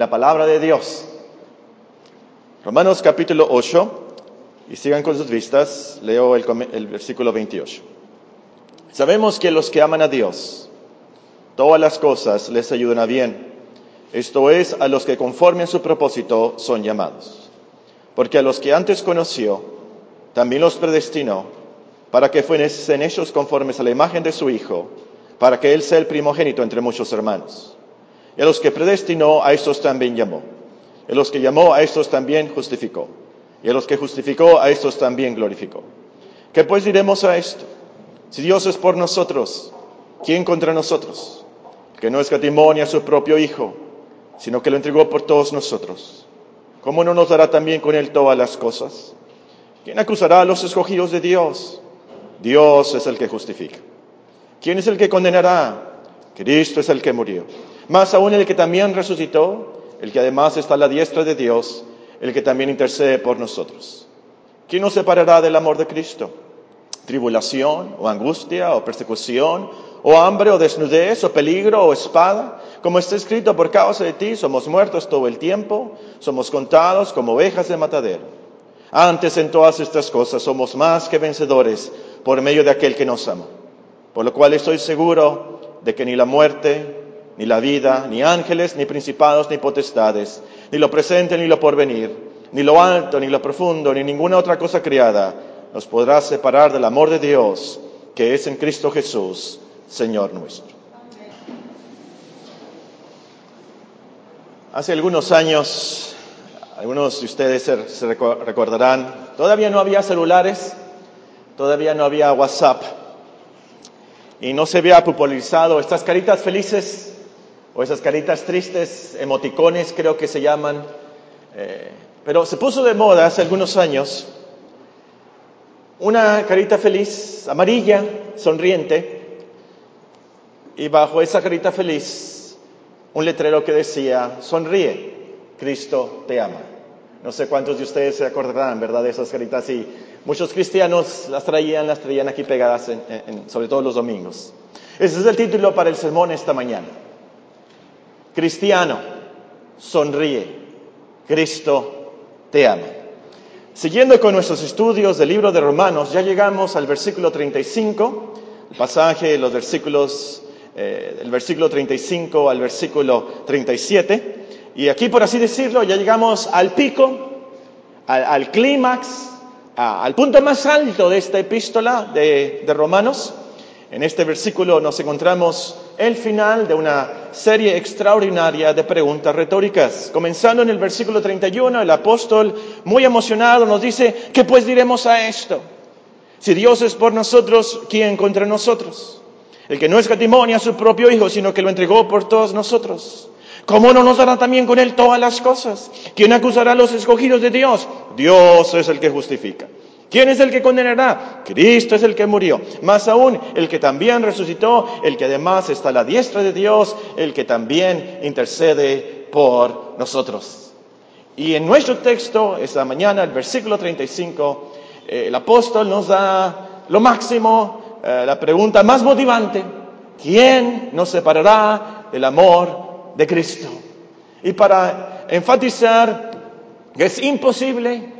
la palabra de Dios. Romanos capítulo 8, y sigan con sus vistas, leo el, el, versículo 28. Sabemos que los que aman a Dios, todas las cosas les ayudan a bien, esto es, a los que conforme a su propósito son llamados. Porque a los que antes conoció, también los predestinó, para que fuesen ellos conformes a la imagen de su Hijo, para que Él sea el primogénito entre muchos hermanos. Y a los que predestinó, a estos también llamó. Y a los que llamó, a estos también justificó. Y a los que justificó, a estos también glorificó. ¿Qué pues diremos a esto? Si Dios es por nosotros, ¿quién contra nosotros? que no escatimó ni a su propio Hijo, sino que lo entregó por todos nosotros. ¿Cómo no nos dará también con Él todas las cosas? ¿Quién acusará a los escogidos de Dios? Dios es el que justifica. ¿Quién es el que condenará? Cristo es el que murió más aún el que también resucitó, el que además está a la diestra de Dios, el que también intercede por nosotros. ¿Quién nos separará del amor de Cristo? ¿Tribulación o angustia o persecución o hambre o desnudez o peligro o espada? Como está escrito, por causa de ti somos muertos todo el tiempo, somos contados como ovejas de matadero. Antes en todas estas cosas somos más que vencedores por medio de aquel que nos ama. Por lo cual estoy seguro de que ni la muerte, ni la vida, ni ángeles, ni principados, ni potestades, ni lo presente, ni lo porvenir, ni lo alto, ni lo profundo, ni ninguna otra cosa criada nos podrá separar del amor de Dios que es en Cristo Jesús, Señor nuestro. Hace algunos años, algunos de ustedes se, recordarán, todavía no había celulares, todavía no había WhatsApp y no se había popularizado estas caritas felices o esas caritas tristes, emoticones creo que se llaman. Eh, pero se puso de moda hace algunos años una carita feliz, amarilla, sonriente, y bajo esa carita feliz un letrero que decía, sonríe, Cristo te ama. No sé cuántos de ustedes se acordarán, ¿verdad?, de esas caritas y muchos cristianos las traían, las traían aquí pegadas, sobre todo los domingos. Ese es el título para el sermón esta mañana. Cristiano, sonríe, Cristo te ama. Siguiendo con nuestros estudios del libro de Romanos, ya llegamos al versículo 35, el pasaje de los versículos, eh, del versículo 35 al versículo 37, y aquí por así decirlo ya llegamos al pico, al, clímax, al punto más alto de esta epístola de Romanos, en este versículo nos encontramos el final de una serie extraordinaria de preguntas retóricas. Comenzando en el versículo 31, el apóstol, muy emocionado, nos dice, ¿qué pues diremos a esto? Si Dios es por nosotros, ¿quién contra nosotros? El que no escatimó ni a su propio Hijo, sino que lo entregó por todos nosotros. ¿Cómo no nos dará también con Él todas las cosas? ¿Quién acusará a los escogidos de Dios? Dios es el que justifica. ¿Quién es el que condenará? Cristo es el que murió. Más aún, el que también resucitó, el que además está a la diestra de Dios, el que también intercede por nosotros. Y en nuestro texto, esta mañana, el versículo 35, eh, el apóstol nos da lo máximo, eh, la pregunta más motivante. ¿Quién nos separará del amor de Cristo? Y para enfatizar que es imposible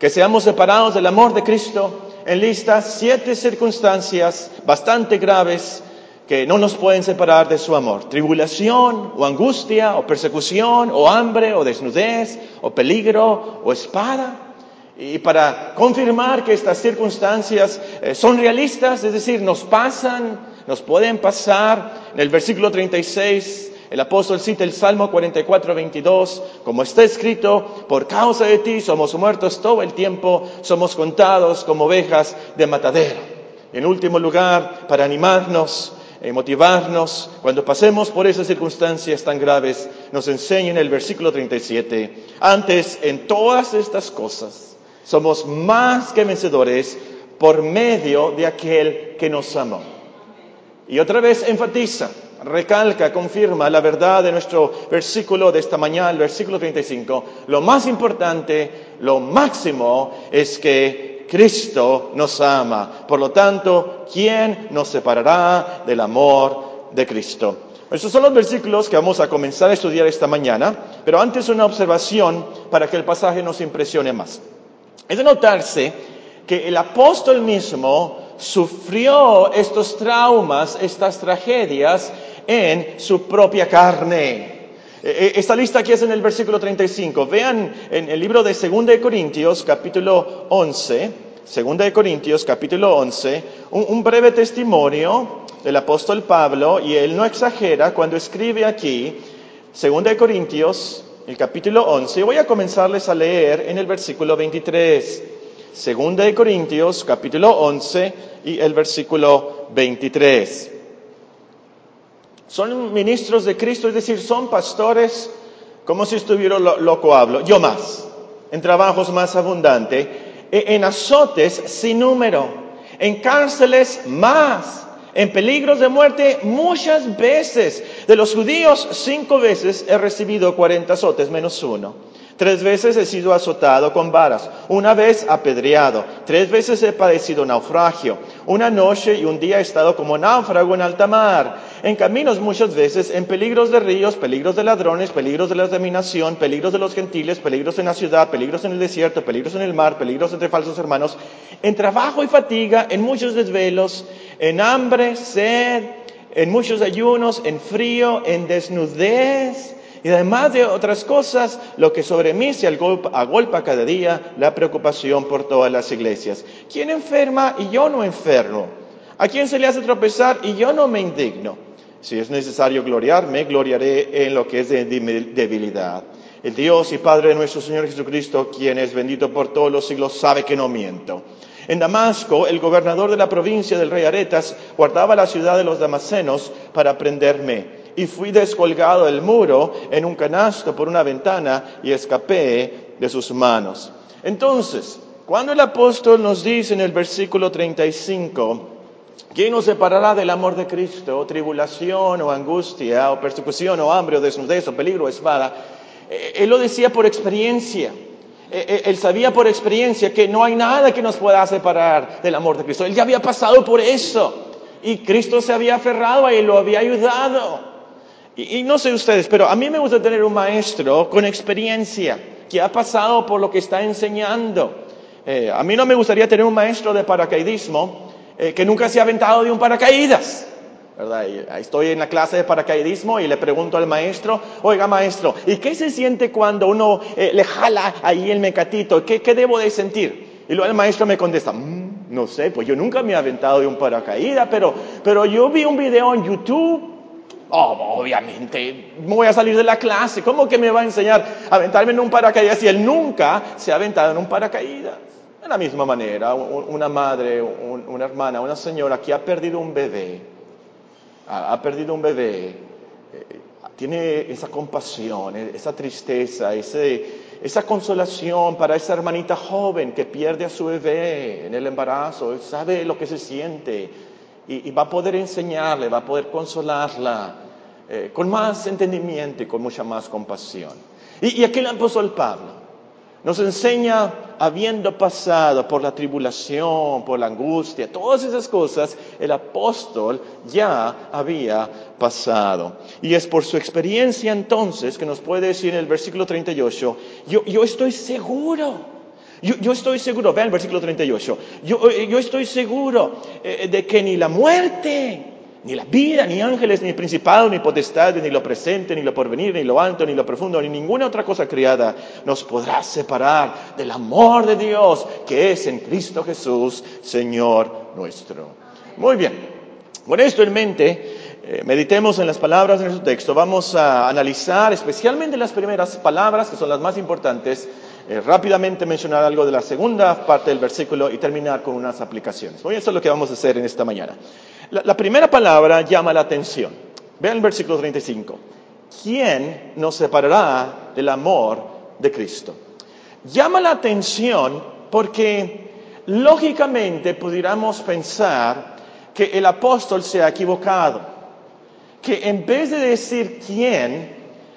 que seamos separados del amor de Cristo, en lista siete circunstancias bastante graves que no nos pueden separar de su amor. Tribulación o angustia o persecución o hambre o desnudez o peligro o espada. Y para confirmar que estas circunstancias eh, son realistas, es decir, nos pasan, nos pueden pasar, en el versículo 36 el apóstol cita el Salmo 44, 22, como está escrito, por causa de ti somos muertos todo el tiempo, somos contados como ovejas de matadero. En último lugar, para animarnos y motivarnos cuando pasemos por esas circunstancias tan graves, nos enseña en el versículo 37, antes en todas estas cosas somos más que vencedores por medio de aquel que nos amó. Y otra vez enfatiza, recalca, confirma la verdad de nuestro versículo de esta mañana, el versículo 35. Lo más importante, lo máximo es que Cristo nos ama. Por lo tanto, ¿quién nos separará del amor de Cristo? Estos son los versículos que vamos a comenzar a estudiar esta mañana, pero antes una observación para que el pasaje nos impresione más. Es de notarse que el apóstol mismo sufrió estos traumas, estas tragedias en su propia carne. E, e, esta lista aquí es en el versículo 35. Vean en el libro de 2 de Corintios, capítulo 11, 2 de Corintios, capítulo 11, un, breve testimonio del apóstol Pablo, y él no exagera cuando escribe aquí, 2 de Corintios, el capítulo 11, y voy a comenzarles a leer en el versículo 23. 2 de Corintios, capítulo 11 y el versículo 23. Son ministros de Cristo, es decir, son pastores como si estuviera loco hablo, yo más, en trabajos más abundantes, e, en azotes sin número, en cárceles más, en peligros de muerte muchas veces. De los judíos, cinco veces he recibido cuarenta azotes menos uno. Tres veces he sido azotado con varas, una vez apedreado, tres veces he padecido naufragio, una noche y un día he estado como náufrago en alta mar, en caminos muchas veces, en peligros de ríos, peligros de ladrones, peligros de la dominación, peligros de los gentiles, peligros en la ciudad, peligros en el desierto, peligros en el mar, peligros entre falsos hermanos, en trabajo y fatiga, en muchos desvelos, en hambre, sed, en muchos ayunos, en frío, en desnudez y además de otras cosas, lo que sobre mí se agolpa cada día, la preocupación por todas las iglesias. ¿Quién enferma y yo no enfermo? ¿A quién se le hace tropezar y yo no me indigno? Si es necesario gloriarme, gloriaré en lo que es de debilidad. El Dios y Padre de nuestro Señor Jesucristo, quien es bendito por todos los siglos, sabe que no miento. En Damasco, el gobernador de la provincia del rey Aretas guardaba la ciudad de los damasenos para prenderme y fui descolgado del muro en un canasto por una ventana y escapé de sus manos. Entonces, cuando el apóstol nos dice en el versículo 35, ¿quién nos separará del amor de Cristo? O tribulación, o angustia, o persecución, o hambre, o desnudez, o peligro, o espada. Eh, él lo decía por experiencia. Eh, eh, él sabía por experiencia que no hay nada que nos pueda separar del amor de Cristo. Él ya había pasado por eso. Y Cristo se había aferrado a él, lo había ayudado. Y, no sé ustedes, pero a mí me gusta tener un maestro con experiencia, que ha pasado por lo que está enseñando. Eh, a mí no me gustaría tener un maestro de paracaidismo eh, que nunca se ha aventado de un paracaídas. ¿verdad? estoy en la clase de paracaidismo y le pregunto al maestro, oiga maestro, ¿y qué se siente cuando uno eh, le jala ahí el mecatito? ¿Qué, ¿Qué, debo de sentir? Y luego el maestro me contesta, mm, no sé, pues yo nunca me he aventado de un paracaídas, pero, pero yo vi un video en YouTube Oh, obviamente, voy a salir de la clase. ¿Cómo que me va a enseñar a aventarme en un paracaídas si él nunca se ha aventado en un paracaídas? De la misma manera, una madre, una hermana, una señora que ha perdido un bebé, ha perdido un bebé, eh, tiene esa compasión, e, esa tristeza, esa consolación para esa hermanita joven que pierde a su bebé en el embarazo, sabe lo que se siente y, va a poder enseñarle, va a poder consolarla eh, con más entendimiento y con mucha más compasión. Y, y aquí el apóstol Pablo nos enseña, habiendo pasado por la tribulación, por la angustia, todas esas cosas, el apóstol ya había pasado. Y es por su experiencia entonces que nos puede decir en el versículo 38, yo, yo estoy seguro yo, estoy seguro, vean el versículo 38, yo, eh, yo estoy seguro eh, de que ni la muerte, ni la vida, ni ángeles, ni principado, ni potestades, ni lo presente, ni lo porvenir, ni lo alto, ni lo profundo, ni ninguna otra cosa criada nos podrá separar del amor de Dios que es en Cristo Jesús, Señor nuestro. Muy bien, con esto en mente, eh, meditemos en las palabras de nuestro texto. Vamos a analizar especialmente las primeras palabras, que son las más importantes, eh, rápidamente mencionar algo de la segunda parte del versículo y terminar con unas aplicaciones. Hoy eso es lo que vamos a hacer en esta mañana. La, primera palabra llama la atención. Vean el versículo 35. ¿Quién nos separará del amor de Cristo? Llama la atención porque lógicamente pudiéramos pensar que el apóstol se ha equivocado, que en vez de decir quién,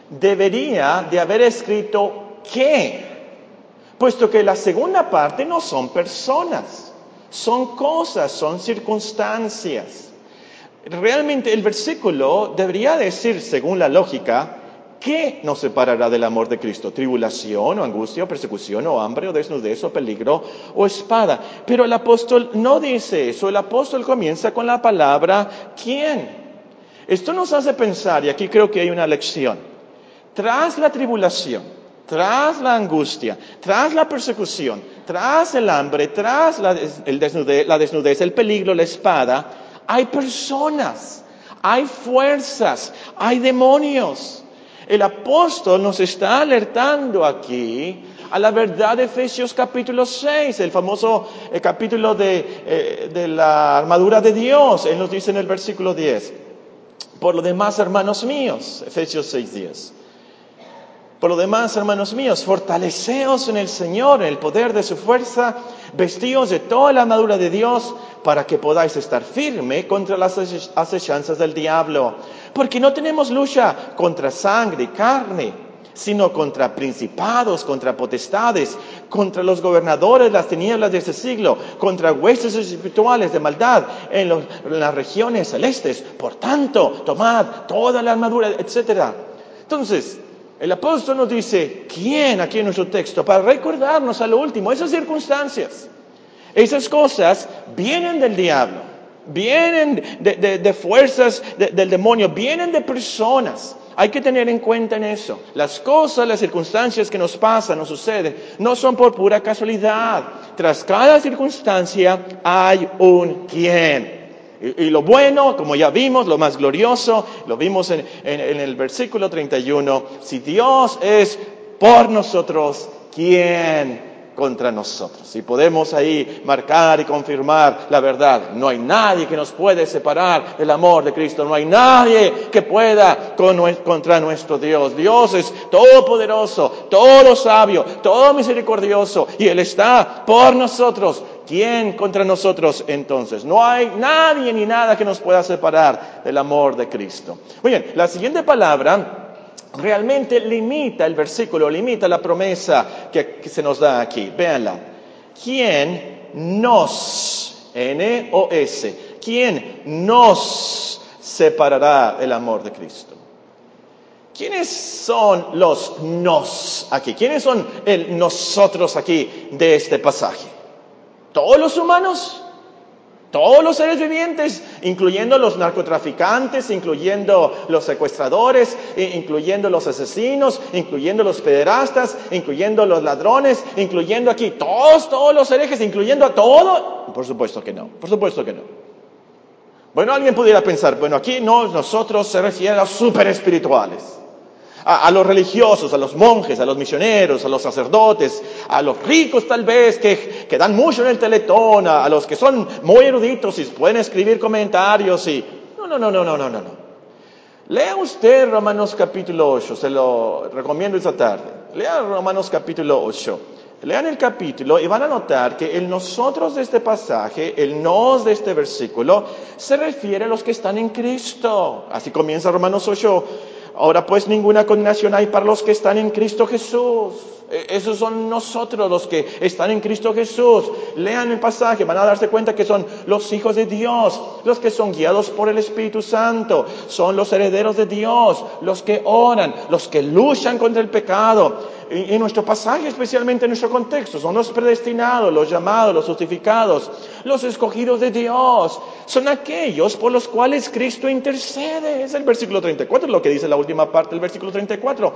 debería de haber escrito qué puesto que la segunda parte no son personas, son cosas, son circunstancias. Realmente el versículo debería decir, según la lógica, ¿qué nos separará del amor de Cristo? ¿Tribulación o angustia o persecución o hambre o desnudez o peligro o espada? Pero el apóstol no dice eso, el apóstol comienza con la palabra ¿quién? Esto nos hace pensar, y aquí creo que hay una lección, tras la tribulación, tras la angustia, tras la persecución, tras el hambre, tras la, desnudez, el peligro, la espada, hay personas, hay fuerzas, hay demonios. El apóstol nos está alertando aquí a la verdad de Efesios capítulo 6, el famoso eh, capítulo de, eh, de la armadura de Dios. Él nos dice en el versículo 10, por lo demás, hermanos míos, Efesios 6, 10. Por lo demás, hermanos míos, fortaleceos en el Señor, en el poder de su fuerza, vestidos de toda la armadura de Dios, para que podáis estar firme contra las acechanzas del diablo. Porque no tenemos lucha contra sangre y carne, sino contra principados, contra potestades, contra los gobernadores de las tinieblas de este siglo, contra huestes espirituales de maldad en, en las regiones celestes. Por tanto, tomad toda la armadura, etc. Entonces, el apóstol nos dice, ¿quién aquí en nuestro texto? Para recordarnos a lo último, esas circunstancias, esas cosas vienen del diablo, vienen de, fuerzas del demonio, vienen de personas. Hay que tener en cuenta en eso. Las cosas, las circunstancias que nos pasan, nos suceden, no son por pura casualidad. Tras cada circunstancia hay un quién. Y, lo bueno, como ya vimos, lo más glorioso, lo vimos en, en el versículo 31, si Dios es por nosotros, ¿quién contra nosotros. Y podemos ahí marcar y confirmar la verdad. No hay nadie que nos puede separar del amor de Cristo. No hay nadie que pueda contra nuestro Dios. Dios es todopoderoso, todo sabio, todo misericordioso. Y Él está por nosotros. ¿Quién contra nosotros entonces? No hay nadie ni nada que nos pueda separar del amor de Cristo. Muy bien, la siguiente palabra realmente limita el versículo, limita la promesa que, se nos da aquí. Véanla. ¿Quién nos, N-O-S, quién nos separará del amor de Cristo? ¿Quiénes son los nos aquí? ¿Quiénes son el nosotros aquí de este pasaje? ¿Todos los humanos? Todos los seres vivientes, incluyendo los narcotraficantes, incluyendo los secuestradores, incluyendo los asesinos, incluyendo los pederastas, incluyendo los ladrones, incluyendo aquí todos, todos los herejes, incluyendo a todo. Por supuesto que no, por supuesto que no. Bueno, alguien pudiera pensar, bueno, aquí no, nosotros se refiere a los super espirituales a, los religiosos, a los monjes, a los misioneros, a los sacerdotes, a los ricos tal vez que, que dan mucho en el teletón, a, los que son muy eruditos y pueden escribir comentarios y... No, no, no, no, no, no, no. Lea usted Romanos capítulo 8, se lo recomiendo esta tarde. Lea Romanos capítulo 8. Lean el capítulo y van a notar que el nosotros de este pasaje, el nos de este versículo, se refiere a los que están en Cristo. Así comienza Romanos 8. Ahora pues ninguna condenación hay para los que están en Cristo Jesús. E, esos son nosotros los que están en Cristo Jesús. Lean el pasaje, van a darse cuenta que son los hijos de Dios, los que son guiados por el Espíritu Santo, son los herederos de Dios, los que oran, los que luchan contra el pecado. En nuestro pasaje, especialmente en nuestro contexto, son los predestinados, los llamados, los justificados, los escogidos de Dios. Son aquellos por los cuales Cristo intercede. Es el versículo 34, lo que dice la última parte del versículo 34.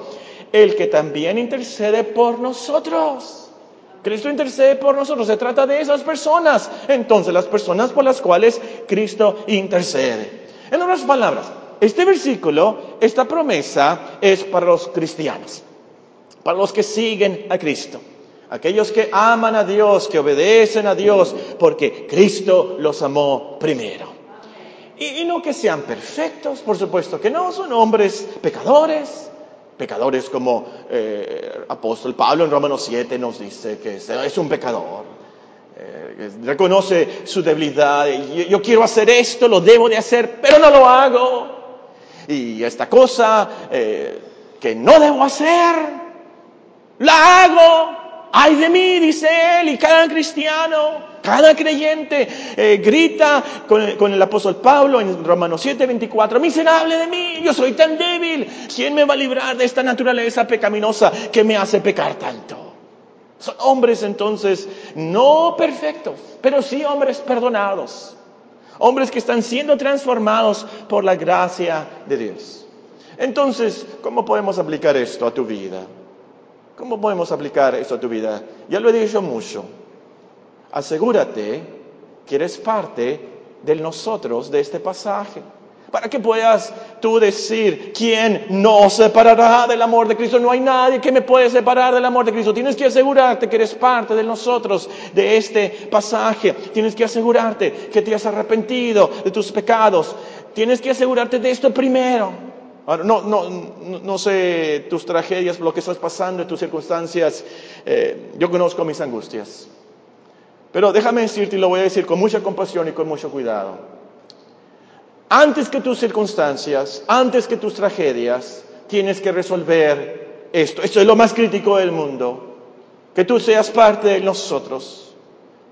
El que también intercede por nosotros. Cristo intercede por nosotros. Se trata de esas personas. Entonces, las personas por las cuales Cristo intercede. En otras palabras, este versículo, esta promesa es para los cristianos para los que siguen a Cristo. Aquellos que aman a Dios, que obedecen a Dios, porque Cristo los amó primero. Y, no que sean perfectos, por supuesto que no, son hombres pecadores, pecadores como eh, apóstol Pablo en Romanos 7 nos dice que es un pecador. Eh, reconoce su debilidad, yo, quiero hacer esto, lo debo de hacer, pero no lo hago. Y esta cosa eh, que no debo hacer, la hago. Ay de mí, dice él, y cada cristiano, cada creyente eh, grita con el, con el, apóstol Pablo en Romanos 7, 24, miserable de mí, yo soy tan débil, ¿quién me va a librar de esta naturaleza pecaminosa que me hace pecar tanto? Son hombres entonces no perfectos, pero sí hombres perdonados, hombres que están siendo transformados por la gracia de Dios. Entonces, ¿cómo podemos aplicar esto a tu vida? ¿Cómo podemos aplicar esto a tu vida? Ya lo he dicho mucho. Asegúrate que eres parte de nosotros de este pasaje. Para que puedas tú decir, ¿quién nos separará del amor de Cristo? No hay nadie que me puede separar del amor de Cristo. Tienes que asegurarte que eres parte de nosotros, de este pasaje. Tienes que asegurarte que te has arrepentido de tus pecados. Tienes que asegurarte de esto primero. No, no, no sé tus tragedias, lo que estás pasando, tus circunstancias. Eh, yo conozco mis angustias. Pero déjame decirte, y lo voy a decir con mucha compasión y con mucho cuidado. Antes que tus circunstancias, antes que tus tragedias, tienes que resolver esto. Esto es lo más crítico del mundo. Que tú seas parte de nosotros.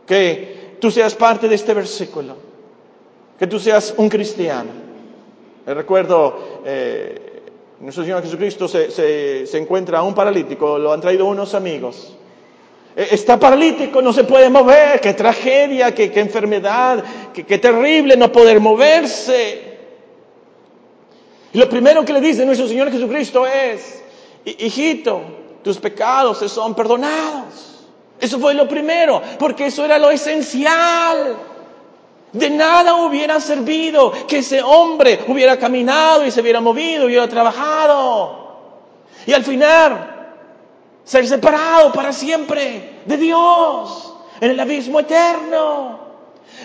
Que tú seas parte de este versículo. Que tú seas un cristiano. Recuerdo, eh, nuestro Señor Jesucristo se, se, encuentra a un paralítico, lo han traído unos amigos. E, está paralítico, no se puede mover, qué tragedia, qué, qué enfermedad, qué, qué, terrible no poder moverse. Y lo primero que le dice nuestro Señor Jesucristo es, hijito, tus pecados se son perdonados. Eso fue lo primero, porque eso era lo esencial. De nada hubiera servido que ese hombre hubiera caminado y se hubiera movido, hubiera trabajado. Y al final, ser separado para siempre de Dios en el abismo eterno.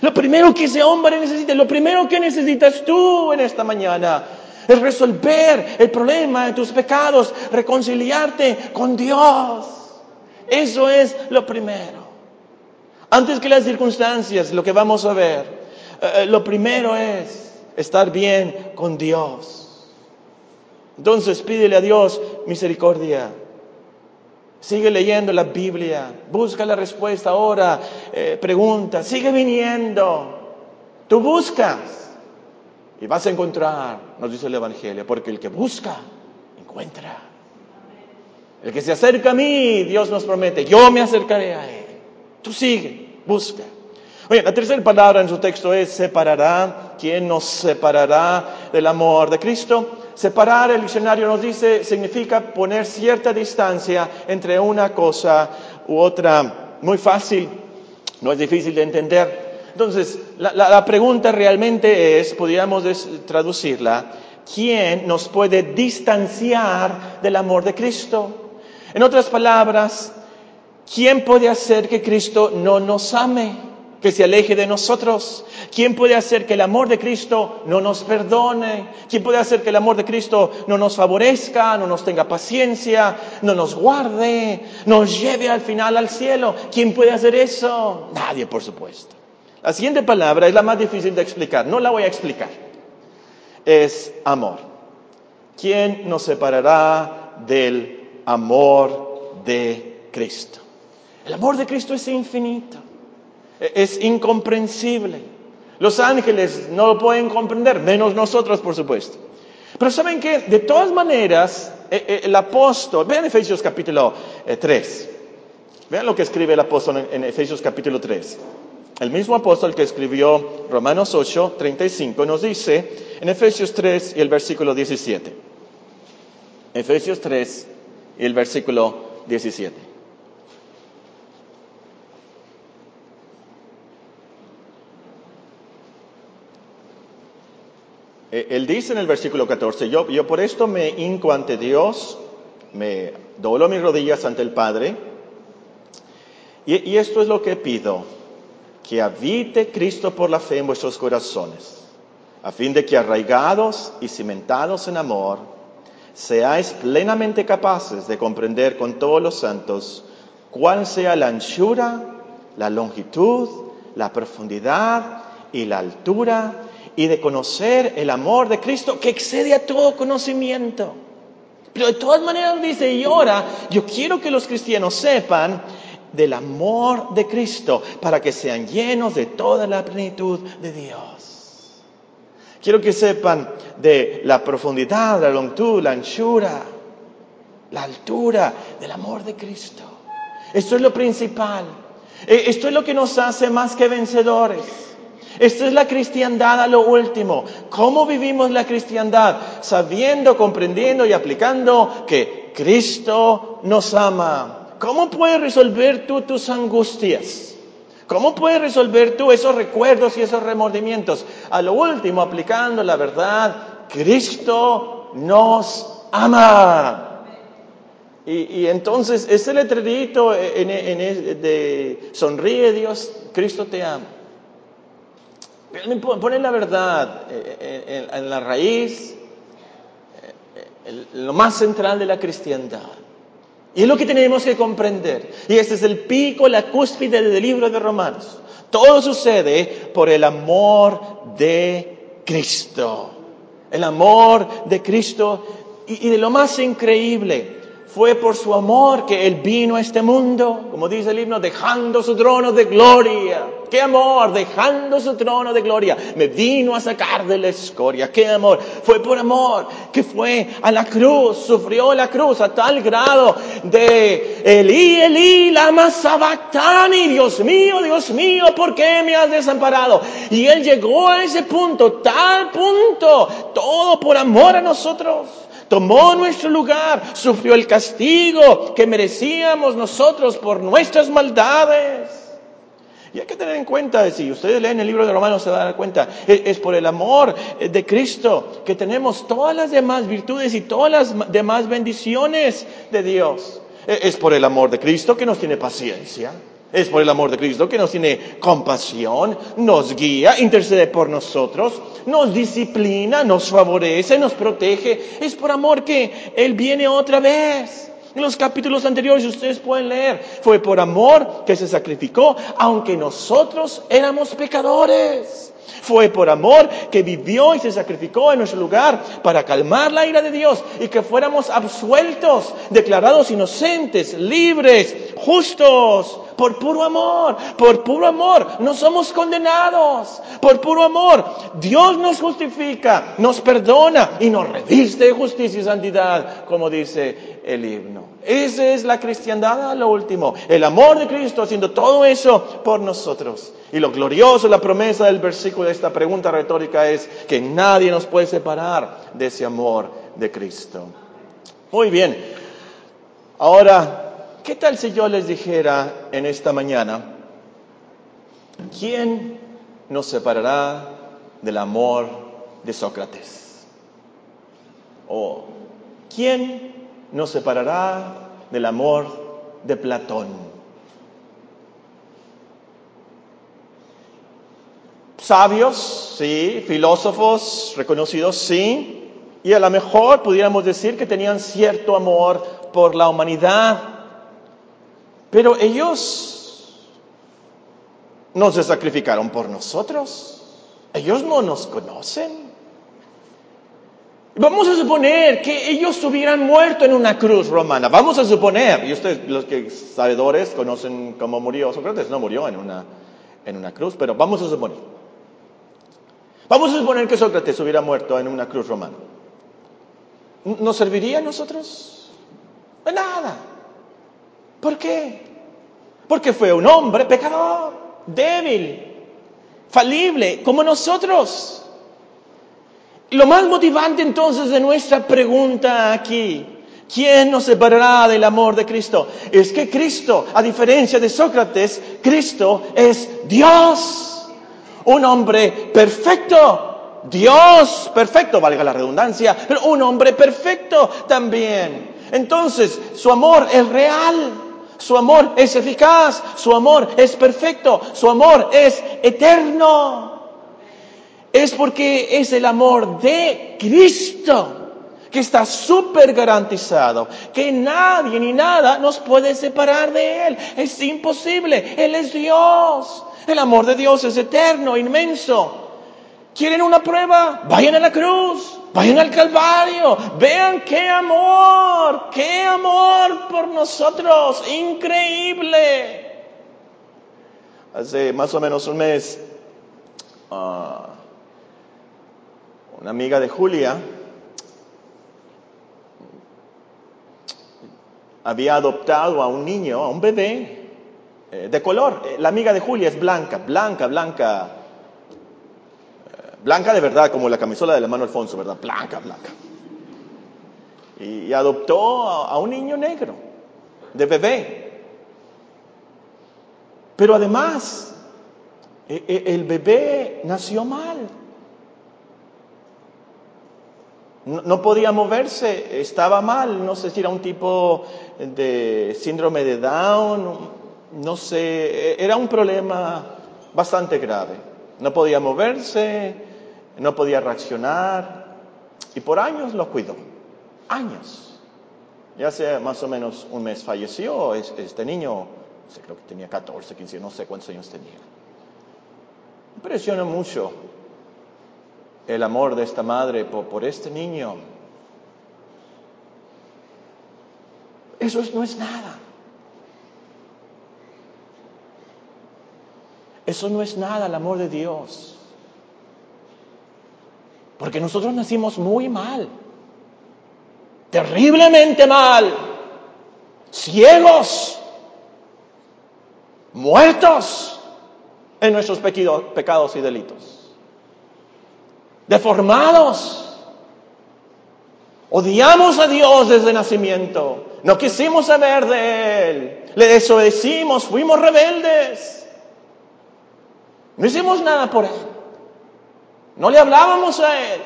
Lo primero que ese hombre necesita, lo primero que necesitas tú en esta mañana es resolver el problema de tus pecados, reconciliarte con Dios. Eso es lo primero. Antes que las circunstancias, lo que vamos a ver, eh, lo primero es estar bien con Dios. Entonces pídele a Dios misericordia. Sigue leyendo la Biblia, busca la respuesta ahora, eh, pregunta, sigue viniendo. Tú buscas y vas a encontrar, nos dice el Evangelio, porque el que busca, encuentra. El que se acerca a mí, Dios nos promete, yo me acercaré a Él. Tú sigue, busca. Oye, la tercera palabra en su texto es separará. ¿Quién nos separará del amor de Cristo? Separar, el diccionario nos dice, significa poner cierta distancia entre una cosa u otra. Muy fácil, no es difícil de entender. Entonces, la, pregunta realmente es, podríamos traducirla, ¿quién nos puede distanciar del amor de Cristo? En otras palabras, ¿quién puede hacer que Cristo no nos ame? que se aleje de nosotros? ¿Quién puede hacer que el amor de Cristo no nos perdone? ¿Quién puede hacer que el amor de Cristo no nos favorezca, no nos tenga paciencia, no nos guarde, nos lleve al final al cielo? ¿Quién puede hacer eso? Nadie, por supuesto. La siguiente palabra es la más difícil de explicar, no la voy a explicar. Es amor. ¿Quién nos separará del amor de Cristo? El amor de Cristo es infinito es incomprensible. Los ángeles no lo pueden comprender, menos nosotros, por supuesto. Pero saben que, de todas maneras, e, e, el apóstol, vean Efesios capítulo 3, eh, vean lo que escribe el apóstol en Efesios capítulo 3. El mismo apóstol que escribió Romanos 8, 35, nos dice en Efesios 3 y el versículo 17. Efesios 3 y el versículo 17. Él dice en el versículo 14, yo, yo por esto me hinco ante Dios, me doblo mis rodillas ante el Padre, y, y esto es lo que pido, que habite Cristo por la fe en vuestros corazones, a fin de que arraigados y cimentados en amor, seáis plenamente capaces de comprender con todos los santos cuál sea la anchura, la longitud, la profundidad y la altura y de conocer el amor de Cristo que excede a todo conocimiento. Pero de todas maneras dice, y ahora yo quiero que los cristianos sepan del amor de Cristo para que sean llenos de toda la plenitud de Dios. Quiero que sepan de la profundidad, la longitud, la anchura, la altura del amor de Cristo. Esto es lo principal. E, esto es lo que nos hace más que vencedores. Esto es la cristiandad a lo último. ¿Cómo vivimos la cristiandad? Sabiendo, comprendiendo y aplicando que Cristo nos ama. ¿Cómo puedes resolver tú tus angustias? ¿Cómo puedes resolver tú esos recuerdos y esos remordimientos? A lo último, aplicando la verdad, Cristo nos ama. Y, entonces ese letrerito en, de sonríe Dios, Cristo te ama. Pone la verdad eh, eh, en, la raíz, eh, lo más central de la cristiandad. Y es lo que tenemos que comprender. Y este es el pico, la cúspide del libro de Romanos. Todo sucede por el amor de Cristo. El amor de Cristo. Y de lo más increíble, fue por su amor que Él vino a este mundo, como dice el himno, dejando su trono de gloria. ¡Qué amor! Dejando su trono de gloria. Me vino a sacar de la escoria. ¡Qué amor! Fue por amor que fue a la cruz, sufrió la cruz a tal grado de Elí, Elí, lama sabactani. Dios mío, Dios mío, ¿por qué me has desamparado? Y Él llegó a ese punto, tal punto, todo por amor a nosotros tomó nuestro lugar, sufrió el castigo que merecíamos nosotros por nuestras maldades. Y hay que tener en cuenta, si ustedes leen el libro de Romanos se van a dar cuenta, es, por el amor de Cristo que tenemos todas las demás virtudes y todas las demás bendiciones de Dios. Es por el amor de Cristo que nos tiene paciencia. Es por el amor de Cristo que nos tiene compasión, nos guía, intercede por nosotros, nos disciplina, nos favorece, nos protege. Es por amor que Él viene otra vez. En los capítulos anteriores ustedes pueden leer, fue por amor que se sacrificó, aunque nosotros éramos pecadores. Fue por amor que vivió y se sacrificó en nuestro lugar para calmar la ira de Dios y que fuéramos absueltos, declarados inocentes, libres, justos, por puro amor, por puro amor. No somos condenados, por puro amor. Dios nos justifica, nos perdona y nos reviste justicia y santidad, como dice el himno. Esa es la cristiandad a lo último. El amor de Cristo haciendo todo eso por nosotros. Y lo glorioso, la promesa del versículo de esta pregunta retórica es que nadie nos puede separar de ese amor de Cristo. Muy bien. Ahora, ¿qué tal si yo les dijera en esta mañana, ¿quién nos separará del amor de Sócrates? ¿O quién nos separará del amor de Platón? sabios, sí, filósofos reconocidos, sí, y a lo mejor pudiéramos decir que tenían cierto amor por la humanidad, pero ellos no se sacrificaron por nosotros, ellos no nos conocen. Vamos a suponer que ellos hubieran muerto en una cruz romana. Vamos a suponer, y ustedes, los que sabedores, conocen cómo murió Sócrates, no murió en una, en una cruz, pero vamos a suponer. Vamos a suponer que Sócrates hubiera muerto en una cruz romana. ¿Nos serviría a nosotros? De nada. ¿Por qué? Porque fue un hombre pecador, débil, falible, como nosotros. Lo más motivante entonces de nuestra pregunta aquí, ¿quién nos separará del amor de Cristo? Es que Cristo, a diferencia de Sócrates, Cristo es Dios un hombre perfecto. Dios perfecto, valga la redundancia, pero un hombre perfecto también. Entonces, su amor es real, su amor es eficaz, su amor es perfecto, su amor es eterno. Es porque es el amor de Cristo que está súper garantizado, que nadie ni nada nos puede separar de Él. Es imposible, Él es Dios. El amor de Dios es eterno, inmenso. ¿Quieren una prueba? Vayan a la cruz. Vayan al Calvario, vean qué amor, qué amor por nosotros, increíble. Hace más o menos un mes, ah, una amiga de Julia había adoptado a un niño, a un bebé eh, de color. La amiga de Julia es blanca, blanca, blanca, eh, blanca de verdad, como la camisola del hermano Alfonso, ¿verdad? Blanca, blanca. Y, adoptó a, un niño negro, de bebé. Pero además, e, e, el bebé nació mal. No, podía moverse, estaba mal, no sé si era un tipo de síndrome de Down, no sé, era un problema bastante grave. No podía moverse, no podía reaccionar y por años lo cuidó, años. Ya hace más o menos un mes falleció este niño, creo que tenía 14, 15, no sé cuántos años tenía. Impresiona mucho el amor de esta madre por, este niño. Eso no es nada. Eso no es nada el amor de Dios. Porque nosotros nacimos muy mal, terriblemente mal, ciegos, muertos en nuestros pecados y delitos deformados. Odiamos a Dios desde nacimiento. No quisimos saber de Él. Le desobedecimos, fuimos rebeldes. No hicimos nada por Él. No le hablábamos a Él.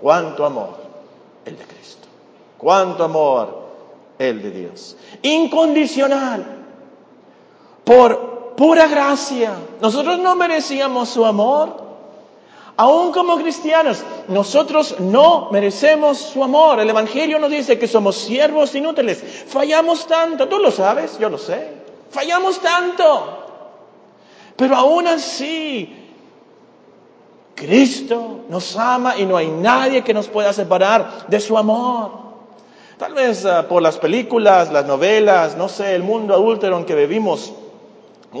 Cuánto amor el de Cristo. Cuánto amor el de Dios. Incondicional. Por pura gracia. Nosotros no merecíamos su amor. Aún como cristianos, nosotros no merecemos su amor. El Evangelio nos dice que somos siervos inútiles. Fallamos tanto. Tú lo sabes, yo lo sé. Fallamos tanto. Pero aún así, Cristo nos ama y no hay nadie que nos pueda separar de su amor. Tal vez ah, por las películas, las novelas, no sé, el mundo adúltero en que vivimos,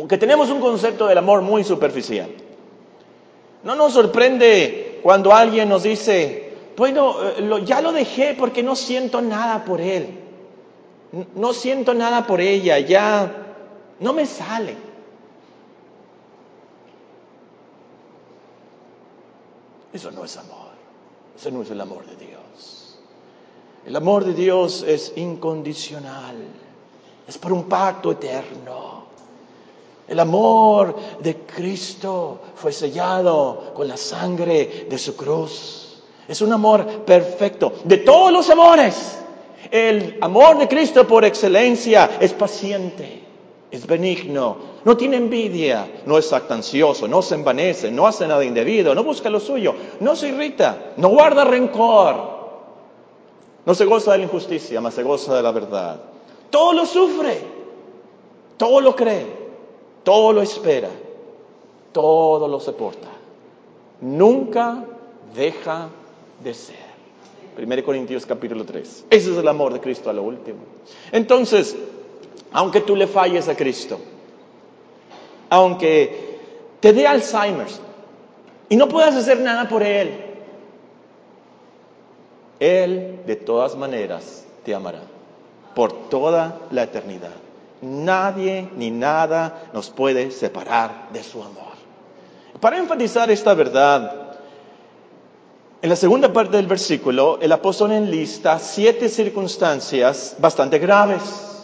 que tenemos un concepto del amor muy superficial. No nos sorprende cuando alguien nos dice, bueno, eh, ya lo dejé porque no siento nada por él. No siento nada por ella, ya no me sale. Eso no es amor. Eso no es el amor de Dios. El amor de Dios es incondicional. Es por un pacto eterno. El amor de Cristo fue sellado con la sangre de su cruz. Es un amor perfecto. De todos los amores, el amor de Cristo por excelencia es paciente, es benigno, no tiene envidia, no es actancioso, no se envanece, no hace nada indebido, no busca lo suyo, no se irrita, no guarda rencor, no se goza de la injusticia, más se goza de la verdad. Todo lo sufre, todo lo cree, todo lo espera, todo lo soporta. Nunca deja de ser. 1 Corintios capítulo 3. Ese es el amor de Cristo a lo último. Entonces, aunque tú le falles a Cristo, aunque te dé Alzheimer y no puedas hacer nada por Él, Él de todas maneras te amará por toda la eternidad. Nadie ni nada nos puede separar de su amor. Para enfatizar esta verdad, en la segunda parte del versículo, el apóstol enlista siete circunstancias bastante graves.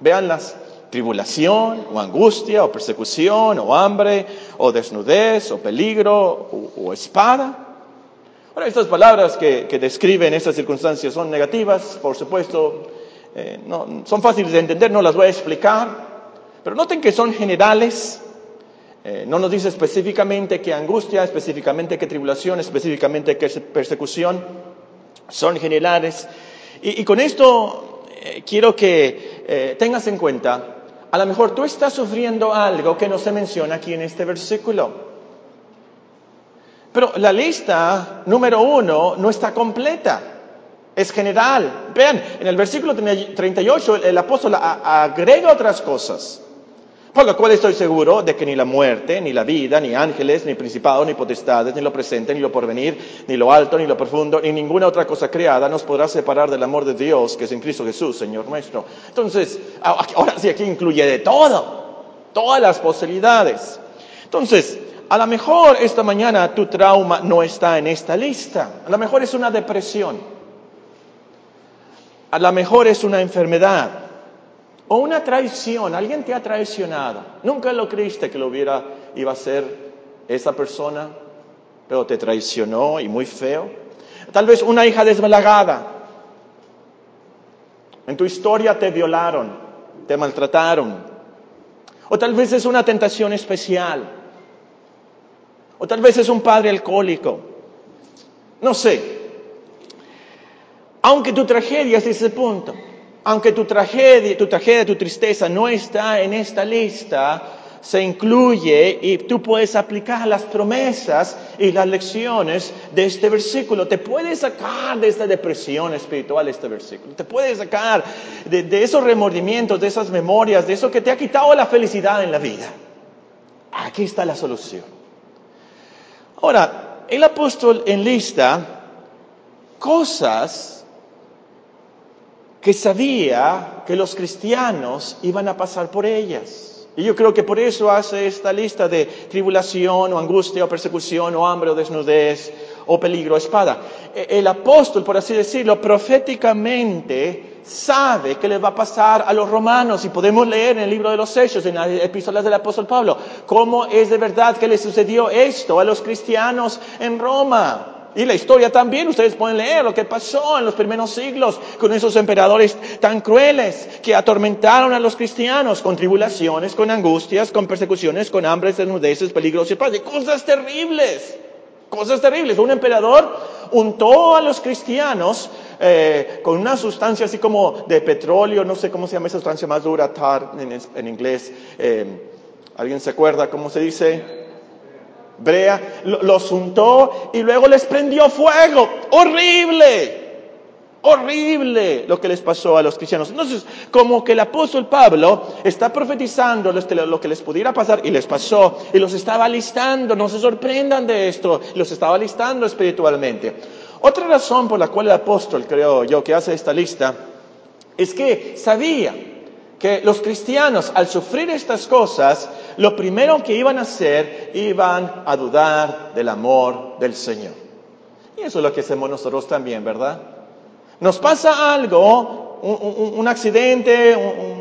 Veanlas. Tribulación, o angustia, o persecución, o hambre, o desnudez, o peligro, o, espada. Ahora, estas palabras que, que describen estas circunstancias son negativas, por supuesto, eh, no, son fáciles de entender, no las voy a explicar, pero noten que son generales, eh, no nos dice específicamente qué angustia, específicamente qué tribulación, específicamente qué persecución, son generales. Y, con esto eh, quiero que tengas en cuenta, a lo mejor tú estás sufriendo algo que no se menciona aquí en este versículo. Pero la lista número uno no está completa, es general. Vean, en el versículo 38 el apóstol agrega otras cosas. Por lo cual estoy seguro de que ni la muerte, ni la vida, ni ángeles, ni principados, ni potestades, ni lo presente, ni lo porvenir, ni lo alto, ni lo profundo, ni ninguna otra cosa creada nos podrá separar del amor de Dios que es en Cristo Jesús, Señor nuestro. Entonces, ahora sí aquí incluye de todo, todas las posibilidades. Entonces, a lo mejor esta mañana tu trauma no está en esta lista. A lo mejor es una depresión. A lo mejor es una enfermedad. O una traición, alguien te ha traicionado. Nunca lo creíste que lo hubiera, iba a ser esa persona, pero te traicionó y muy feo. Tal vez una hija desbalagada. En tu historia te violaron, te maltrataron. O tal vez es una tentación especial. O tal vez es un padre alcohólico. No sé. Aunque tu tragedia es ese punto aunque tu tragedia, tu tragedia, tu tristeza no está en esta lista, se incluye y tú puedes aplicar las promesas y las lecciones de este versículo. Te puedes sacar de esta depresión espiritual este versículo. Te puedes sacar de, de esos remordimientos, de esas memorias, de eso que te ha quitado la felicidad en la vida. Aquí está la solución. Ahora, el apóstol enlista cosas que sabía que los cristianos iban a pasar por ellas. Y yo creo que por eso hace esta lista de tribulación o angustia o persecución o hambre o desnudez o peligro o espada. E, el apóstol, por así decirlo, proféticamente sabe que le va a pasar a los romanos y podemos leer en el libro de los Hechos, en las epístolas del apóstol Pablo, cómo es de verdad que le sucedió esto a los cristianos en Roma. Y la historia también, ustedes pueden leer lo que pasó en los primeros siglos con esos emperadores tan crueles que atormentaron a los cristianos con tribulaciones, con angustias, con persecuciones, con hambres, desnudeces, peligros y paz. cosas terribles, cosas terribles. Un emperador untó a los cristianos eh, con una sustancia así como de petróleo, no sé cómo se llama esa sustancia más dura, tar en, inglés. Eh, ¿Alguien se acuerda cómo se dice? Brea, los untó y luego les prendió fuego. Horrible, horrible lo que les pasó a los cristianos. Entonces, como que el apóstol Pablo está profetizando lo que les pudiera pasar y les pasó y los estaba listando, no se sorprendan de esto, los estaba listando espiritualmente. Otra razón por la cual el apóstol, creo yo, que hace esta lista, es que sabía que los cristianos al sufrir estas cosas, lo primero que iban a hacer, iban a dudar del amor del Señor. Y eso es lo que hacemos nosotros también, ¿verdad? Nos pasa algo, un, accidente,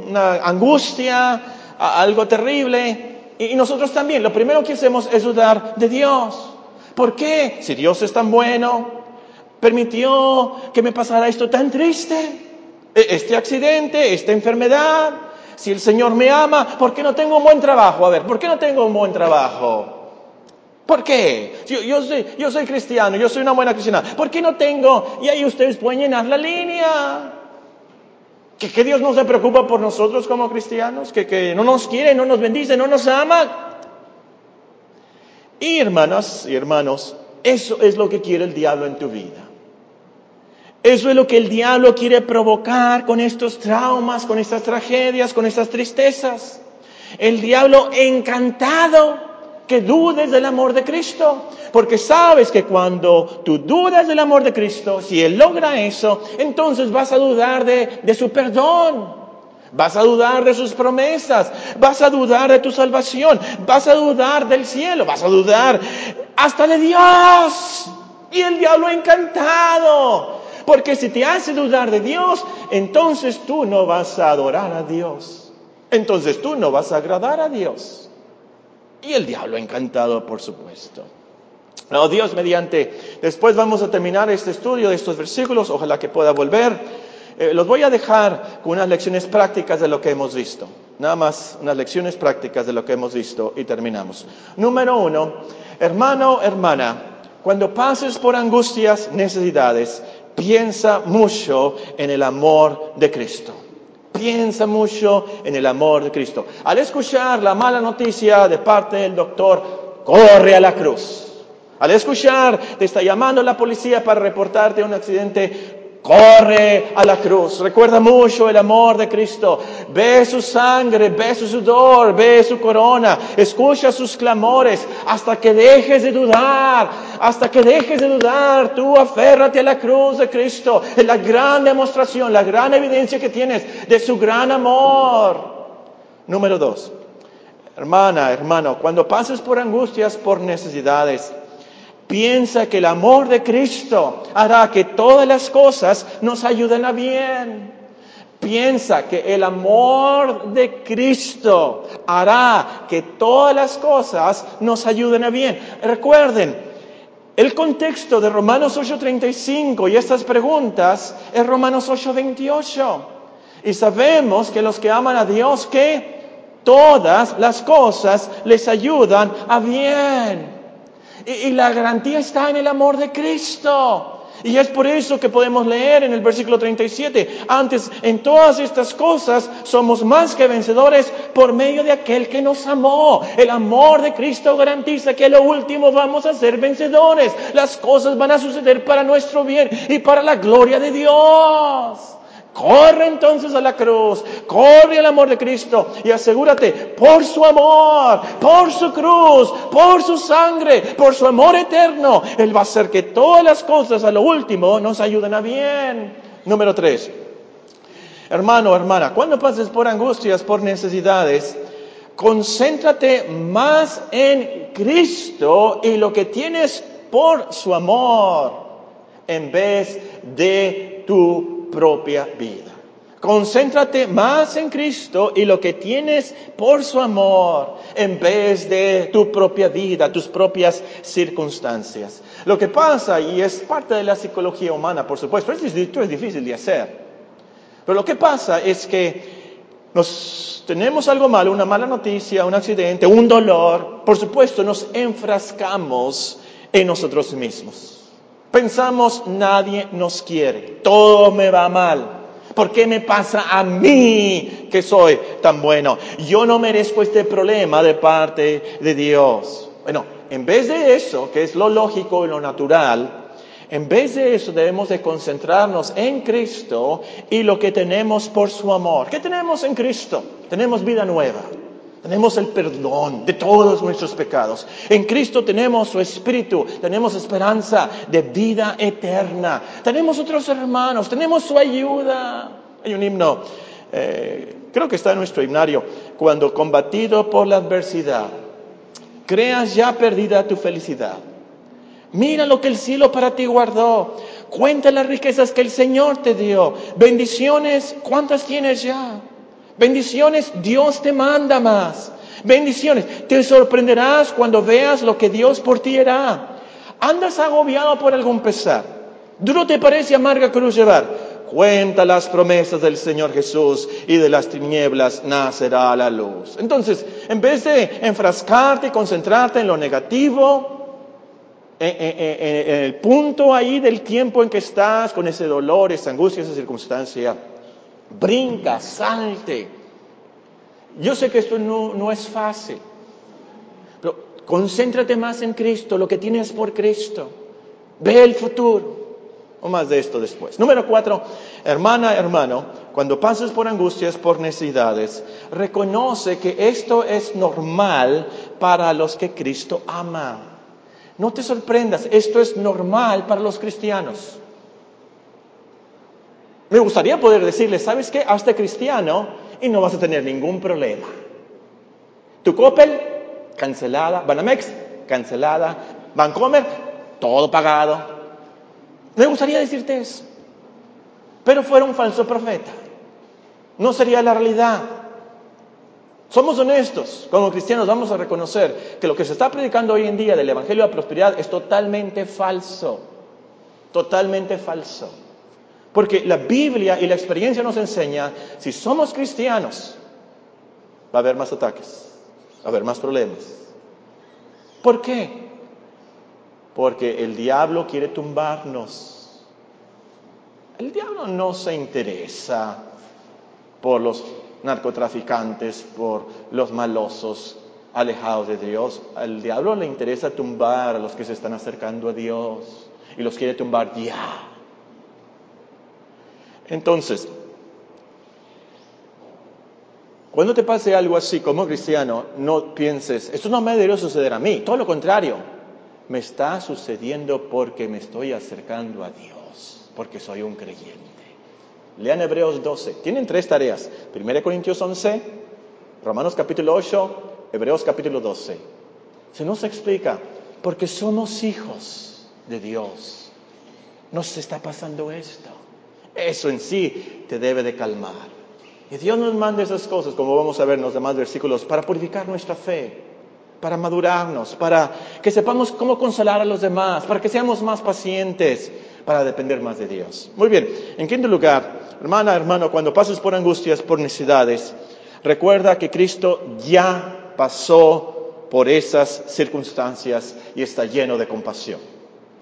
una angustia, algo terrible, y nosotros también, lo primero que hacemos es dudar de Dios. ¿Por qué? Si Dios es tan bueno, permitió que me pasara esto tan triste. E, este accidente, esta enfermedad, si el Señor me ama, ¿por qué no tengo un buen trabajo? A ver, ¿por qué no tengo un buen trabajo? ¿Por qué? Yo, soy, cristiano, yo soy una buena cristiana. ¿Por qué no tengo? Y ahí ustedes pueden llenar la línea. Que Dios no se preocupa por nosotros como cristianos, que, que no nos quiere, no nos bendice, no nos ama. Y hermanas y hermanos, eso es lo que quiere el diablo en tu vida. Eso es lo que el diablo quiere provocar con estos traumas, con estas tragedias, con estas tristezas. El diablo encantado que dudes del amor de Cristo, porque sabes que cuando tú dudas del amor de Cristo, si Él logra eso, entonces vas a dudar de, de su perdón, vas a dudar de sus promesas, vas a dudar de tu salvación, vas a dudar del cielo, vas a dudar hasta de Dios. Y el diablo encantado porque si te hace dudar de Dios, entonces tú no vas a adorar a Dios. Entonces tú no vas a agradar a Dios. Y el diablo encantado, por supuesto. No, Dios mediante, después vamos a terminar este estudio de estos versículos, ojalá que pueda volver. Eh, los voy a dejar con unas lecciones prácticas de lo que hemos visto. Nada más unas lecciones prácticas de lo que hemos visto y terminamos. Número uno, hermano, hermana, cuando pases por angustias, necesidades, piensa mucho en el amor de Cristo. Piensa mucho en el amor de Cristo. Al escuchar la mala noticia de parte del doctor, corre a la cruz. Al escuchar, te está llamando la policía para reportarte un accidente Corre a la cruz. Recuerda mucho el amor de Cristo. Ve su sangre, ve su sudor, ve su corona. Escucha sus clamores hasta que dejes de dudar. Hasta que dejes de dudar. Tú aférrate a la cruz de Cristo. Es la gran demostración, la gran evidencia que tienes de su gran amor. Número dos. Hermana, hermano, cuando pases por angustias, por necesidades, Piensa que el amor de Cristo hará que todas las cosas nos ayuden a bien. Piensa que el amor de Cristo hará que todas las cosas nos ayuden a bien. Recuerden, el contexto de Romanos 8:35 y estas preguntas es Romanos 8:28. Y sabemos que los que aman a Dios, que todas las cosas les ayudan a bien. Y, la garantía está en el amor de Cristo. Y es por eso que podemos leer en el versículo 37, antes en todas estas cosas somos más que vencedores por medio de aquel que nos amó. El amor de Cristo garantiza que lo último vamos a ser vencedores. Las cosas van a suceder para nuestro bien y para la gloria de Dios. Corre entonces a la cruz, corre al amor de Cristo y asegúrate por su amor, por su cruz, por su sangre, por su amor eterno, Él va a hacer que todas las cosas a lo último nos ayuden a bien. Número tres, hermano, hermana, cuando pases por angustias, por necesidades, concéntrate más en Cristo y lo que tienes por su amor en vez de tu propia vida. Concéntrate más en Cristo y lo que tienes por su amor en vez de tu propia vida, tus propias circunstancias. Lo que pasa, y es parte de la psicología humana, por supuesto, esto es difícil de hacer, pero lo que pasa es que nos tenemos algo malo, una mala noticia, un accidente, un dolor, por supuesto nos enfrascamos en nosotros mismos. Pensamos, nadie nos quiere, todo me va mal. ¿Por qué me pasa a mí que soy tan bueno? Yo no merezco este problema de parte de Dios. Bueno, en vez de eso, que es lo lógico y lo natural, en vez de eso debemos de concentrarnos en Cristo y lo que tenemos por su amor. ¿Qué tenemos en Cristo? Tenemos vida nueva. Tenemos el perdón de todos nuestros pecados. En Cristo tenemos su Espíritu, tenemos esperanza de vida eterna. Tenemos otros hermanos, tenemos su ayuda. Hay un himno, eh, creo que está en nuestro himnario, cuando combatido por la adversidad, creas ya perdida tu felicidad. Mira lo que el cielo para ti guardó. Cuenta las riquezas que el Señor te dio. Bendiciones, ¿cuántas tienes ya? Bendiciones, Dios te manda más. Bendiciones, te sorprenderás cuando veas lo que Dios por ti hará. Andas agobiado por algún pesar. Duro te parece amarga cruz llevar. Cuenta las promesas del Señor Jesús y de las tinieblas nacerá la luz. Entonces, en vez de enfrascarte y concentrarte en lo negativo, en, el punto ahí del tiempo en que estás con ese dolor, esa angustia, esa circunstancia, brinca, salte. Yo sé que esto no, es fácil, pero concéntrate más en Cristo, lo que tienes por Cristo. Ve el futuro. O más de esto después. Número cuatro, hermana, hermano, cuando pases por angustias, por necesidades, reconoce que esto es normal para los que Cristo ama. No te sorprendas, esto es normal para los cristianos. Me gustaría poder decirle, ¿sabes qué? Hazte cristiano y no vas a tener ningún problema. Tu Coppel, cancelada. Banamex, cancelada. Bancomer, todo pagado. Me gustaría decirte eso. Pero fuera un falso profeta. No sería la realidad. Somos honestos, como cristianos vamos a reconocer que lo que se está predicando hoy en día del Evangelio de la Prosperidad es totalmente falso. Totalmente falso. Porque la Biblia y la experiencia nos enseña, si somos cristianos, va a haber más ataques, va a haber más problemas. ¿Por qué? Porque el diablo quiere tumbarnos. El diablo no se interesa por los narcotraficantes, por los malosos. alejados de Dios. Al diablo le interesa tumbar a los que se están acercando a Dios y los quiere tumbar ya. Entonces, cuando te pase algo así como cristiano, no pienses, esto no me debería suceder a mí, todo lo contrario, me está sucediendo porque me estoy acercando a Dios, porque soy un creyente. Lean Hebreos 12, tienen tres tareas, 1 Corintios 11, Romanos capítulo 8, Hebreos capítulo 12. Se nos explica, porque somos hijos de Dios, nos está pasando esto. Eso en sí te debe de calmar. Y Dios nos manda esas cosas, como vamos a ver en los demás versículos, para purificar nuestra fe, para madurarnos, para que sepamos cómo consolar a los demás, para que seamos más pacientes, para depender más de Dios. Muy bien, en quinto lugar, hermana, hermano, cuando pases por angustias, por necesidades, recuerda que Cristo ya pasó por esas circunstancias y está lleno de compasión.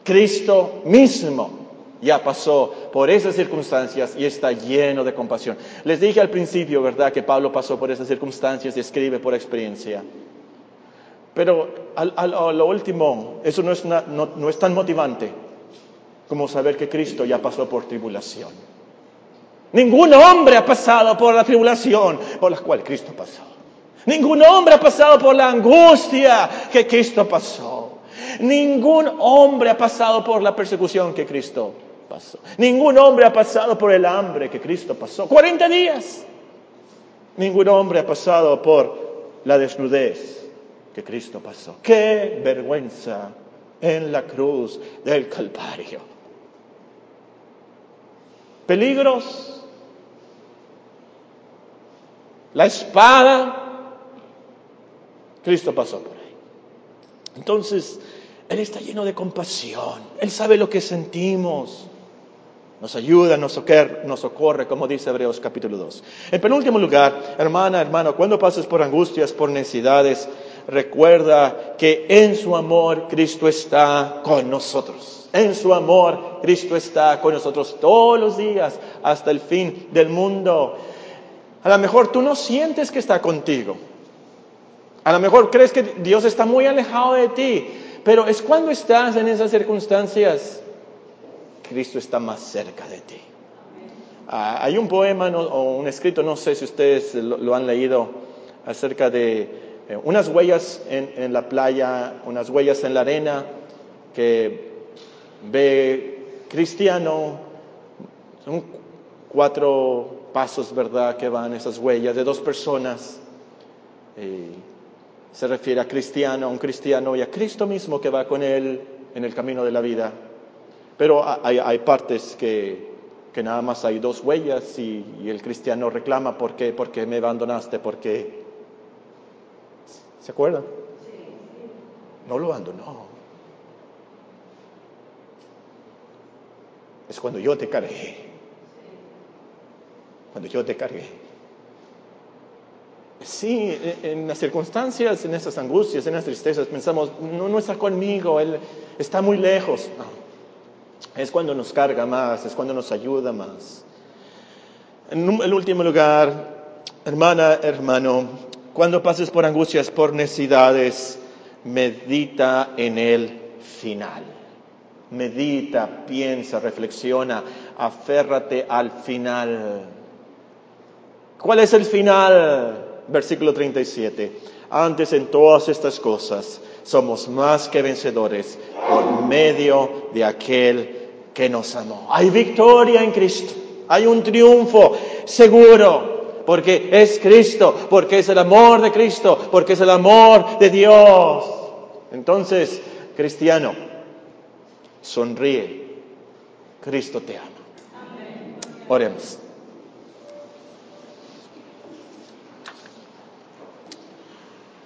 Cristo mismo ya pasó por esas circunstancias y está lleno de compasión. Les dije al principio, ¿verdad?, que Pablo pasó por esas circunstancias y escribe por experiencia. Pero a, lo último, eso no es, no es tan motivante como saber que Cristo ya pasó por tribulación. Ningún hombre ha pasado por la tribulación por la cual Cristo pasó. Ningún hombre ha pasado por la angustia que Cristo pasó. Ningún hombre ha pasado por la persecución que Cristo Ningún hombre ha pasado por el hambre que Cristo pasó. 40 días. Ningún hombre ha pasado por la desnudez que Cristo pasó. Qué vergüenza en la cruz del Calvario. Peligros. La espada. Cristo pasó por ahí. Entonces, Él está lleno de compasión. Él sabe lo que sentimos nos ayuda, nos socorre, nos socorre, como dice Hebreos capítulo 2. En penúltimo lugar, hermana, hermano, cuando pases por angustias, por necesidades, recuerda que en su amor Cristo está con nosotros. En su amor Cristo está con nosotros todos los días hasta el fin del mundo. A lo mejor tú no sientes que está contigo. A lo mejor crees que Dios está muy alejado de ti. Pero es cuando estás en esas circunstancias Cristo está más cerca de ti. Ah, hay un poema o un escrito, no sé si ustedes lo, han leído, acerca de eh, unas huellas en, la playa, unas huellas en la arena, que ve cristiano, son cuatro pasos, ¿verdad?, que van esas huellas de dos personas. se refiere a cristiano, a un cristiano y a Cristo mismo que va con él en el camino de la vida. Pero hay, partes que, nada más hay dos huellas y, el cristiano reclama, ¿por qué? Porque me abandonaste, porque... ¿Se acuerdan? No lo abandonó. Es cuando yo te cargué. Cuando yo te cargué. Sí, en las circunstancias, en esas angustias, en esas tristezas, pensamos, no, no está conmigo, Él está muy lejos. No es cuando nos carga más, es cuando nos ayuda más. En el último lugar, hermana, hermano, cuando pases por angustias, por necesidades, medita en el final. Medita, piensa, reflexiona, aférrate al final. ¿Cuál es el final? Versículo 37. Antes en todas estas cosas somos más que vencedores por medio de aquel que nos amó. Hay victoria en Cristo, hay un triunfo seguro, porque es Cristo, porque es el amor de Cristo, porque es el amor de Dios. Entonces, cristiano, sonríe, Cristo te ama. Oremos.